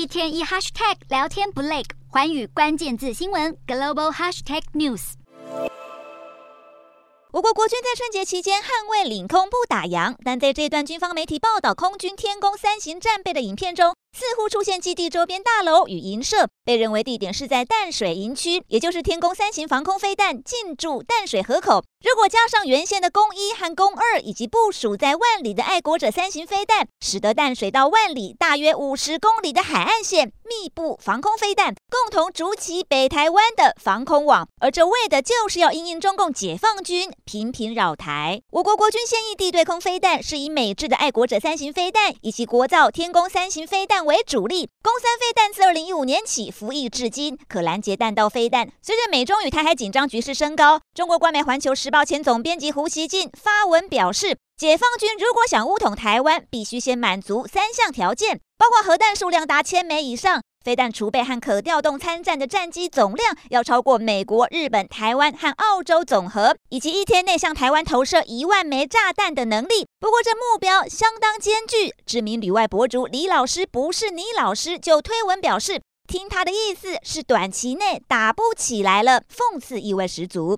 一天一 hashtag 聊天不累，寰宇关键字新闻 global hashtag news。我国国军在春节期间捍卫领空不打烊，但在这段军方媒体报道空军天弓三型战备的影片中，似乎出现基地周边大楼与营舍，被认为地点是在淡水营区，也就是天弓三型防空飞弹进驻淡水河口。如果加上原先的弓一和弓二，以及部署在万里的爱国者三型飞弹，使得淡水到万里大约五十公里的海岸线密布防空飞弹，共同筑起北台湾的防空网。而这为的就是要因应中共解放军频频扰台。我国国军现役地对空飞弹是以美制的爱国者三型飞弹以及国造天弓三型飞弹为主力。攻三飞弹自二零一五年起服役至今，可拦截弹道飞弹。随着美中与台海紧张局势升高，中国官媒《环球时报》前总编辑胡锡进发文表示，解放军如果想武统台湾，必须先满足三项条件，包括核弹数量达千枚以上。飞弹储备和可调动参战的战机总量要超过美国、日本、台湾和澳洲总和，以及一天内向台湾投射一万枚炸弹的能力。不过这目标相当艰巨。知名旅外博主李老师不是你老师就推文表示，听他的意思是短期内打不起来了，讽刺意味十足。